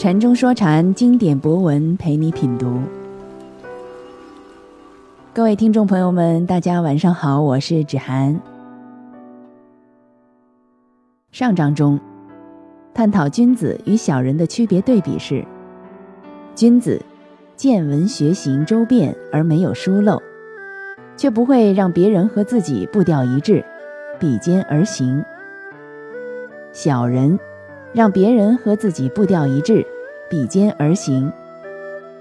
禅中说禅，经典博文陪你品读。各位听众朋友们，大家晚上好，我是芷涵。上章中探讨君子与小人的区别对比是：君子见闻学行周遍而没有疏漏，却不会让别人和自己步调一致，比肩而行；小人。让别人和自己步调一致，比肩而行，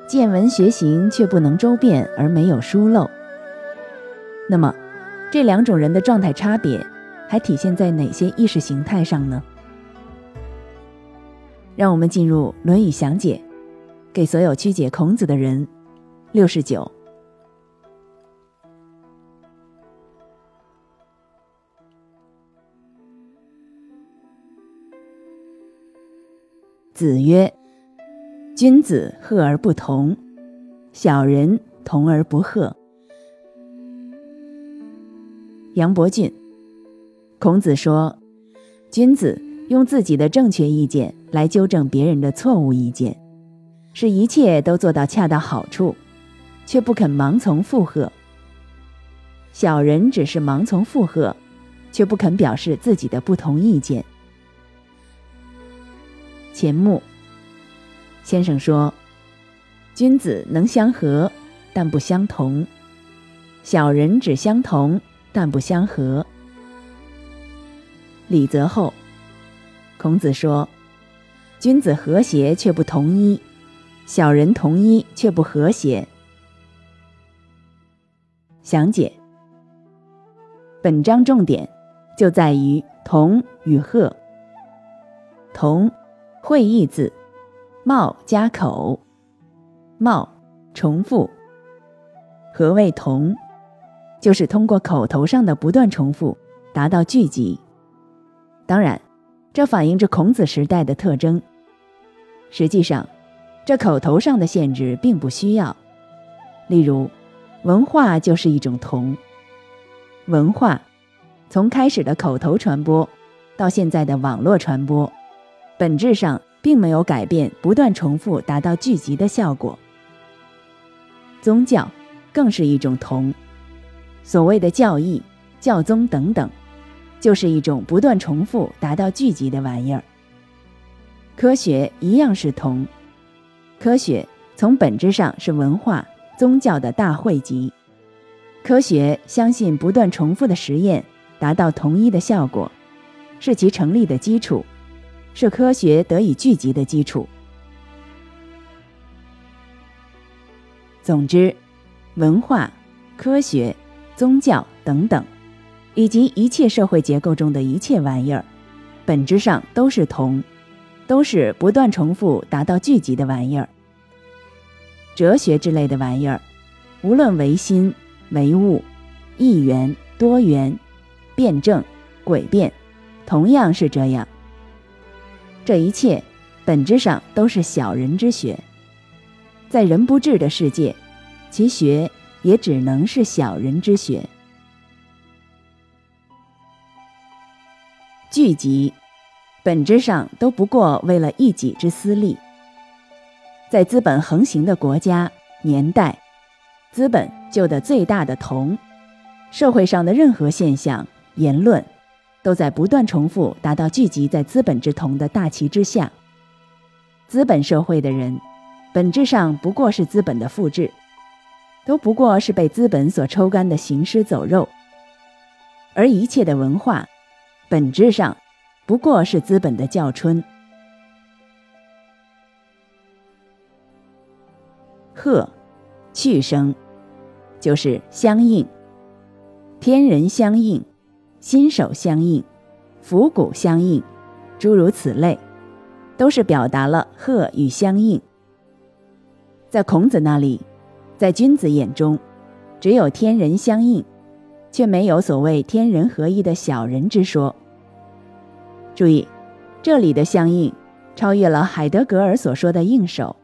见闻学行却不能周遍而没有疏漏。那么，这两种人的状态差别，还体现在哪些意识形态上呢？让我们进入《论语详解》，给所有曲解孔子的人。六十九。子曰：“君子和而不同，小人同而不和。”杨伯峻，孔子说：“君子用自己的正确意见来纠正别人的错误意见，使一切都做到恰到好处，却不肯盲从附和。小人只是盲从附和，却不肯表示自己的不同意见。”钱穆先生说：“君子能相合，但不相同；小人只相同，但不相合。”李泽厚，孔子说：“君子和谐却不同一，小人同一却不和谐。”详解：本章重点就在于同与和，同。会意字，貌加口，貌重复。何谓同？就是通过口头上的不断重复，达到聚集。当然，这反映着孔子时代的特征。实际上，这口头上的限制并不需要。例如，文化就是一种同。文化，从开始的口头传播，到现在的网络传播。本质上并没有改变，不断重复达到聚集的效果。宗教更是一种同，所谓的教义、教宗等等，就是一种不断重复达到聚集的玩意儿。科学一样是同，科学从本质上是文化、宗教的大汇集。科学相信不断重复的实验达到同一的效果，是其成立的基础。是科学得以聚集的基础。总之，文化、科学、宗教等等，以及一切社会结构中的一切玩意儿，本质上都是同，都是不断重复达到聚集的玩意儿。哲学之类的玩意儿，无论唯心、唯物、一元、多元、辩证、诡辩，同样是这样。这一切本质上都是小人之学，在人不治的世界，其学也只能是小人之学。聚集本质上都不过为了一己之私利。在资本横行的国家年代，资本就的最大的同，社会上的任何现象言论。都在不断重复，达到聚集在资本之同的大旗之下。资本社会的人，本质上不过是资本的复制，都不过是被资本所抽干的行尸走肉。而一切的文化，本质上不过是资本的叫春。鹤，去声，就是相应，天人相应。心手相应，腹骨相应，诸如此类，都是表达了和与相应。在孔子那里，在君子眼中，只有天人相应，却没有所谓天人合一的小人之说。注意，这里的相应超越了海德格尔所说的应手，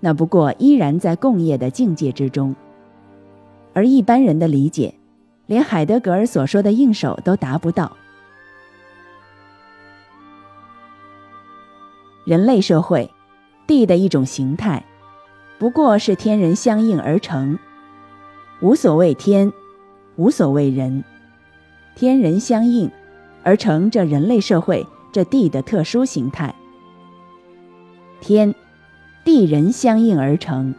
那不过依然在共业的境界之中，而一般人的理解。连海德格尔所说的应手都达不到。人类社会地的一种形态，不过是天人相应而成。无所谓天，无所谓人，天人相应而成这人类社会这地的特殊形态。天地人相应而成，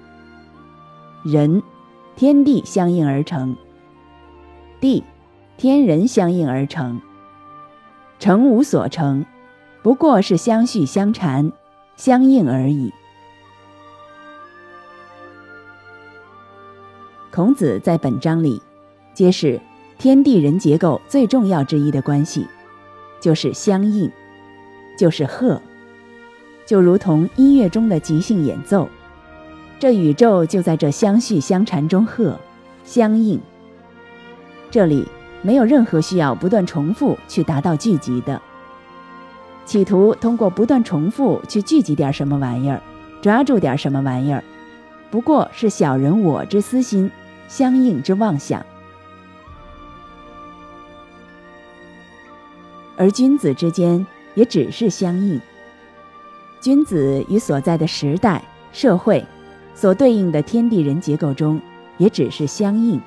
人天地相应而成，地天人相应而成。成无所成，不过是相续相缠、相应而已。孔子在本章里揭示天地人结构最重要之一的关系，就是相应，就是和。就如同音乐中的即兴演奏，这宇宙就在这相续相缠中和相应。这里没有任何需要不断重复去达到聚集的，企图通过不断重复去聚集点什么玩意儿，抓住点什么玩意儿，不过是小人我之私心，相应之妄想。而君子之间也只是相应。君子与所在的时代、社会所对应的天地人结构中，也只是相应。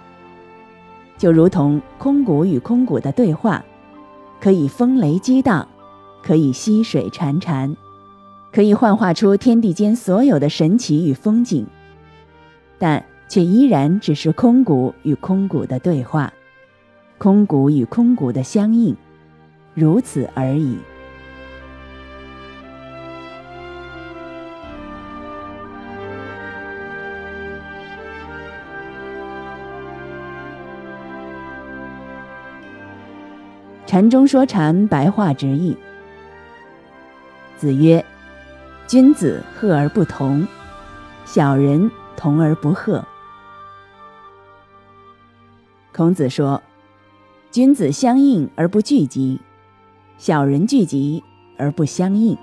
就如同空谷与空谷的对话，可以风雷激荡，可以溪水潺潺，可以幻化出天地间所有的神奇与风景，但却依然只是空谷与空谷的对话，空谷与空谷的相应，如此而已。禅中说禅，白话直译。子曰：“君子和而不同，小人同而不和。”孔子说：“君子相应而不聚集，小人聚集而不相应。”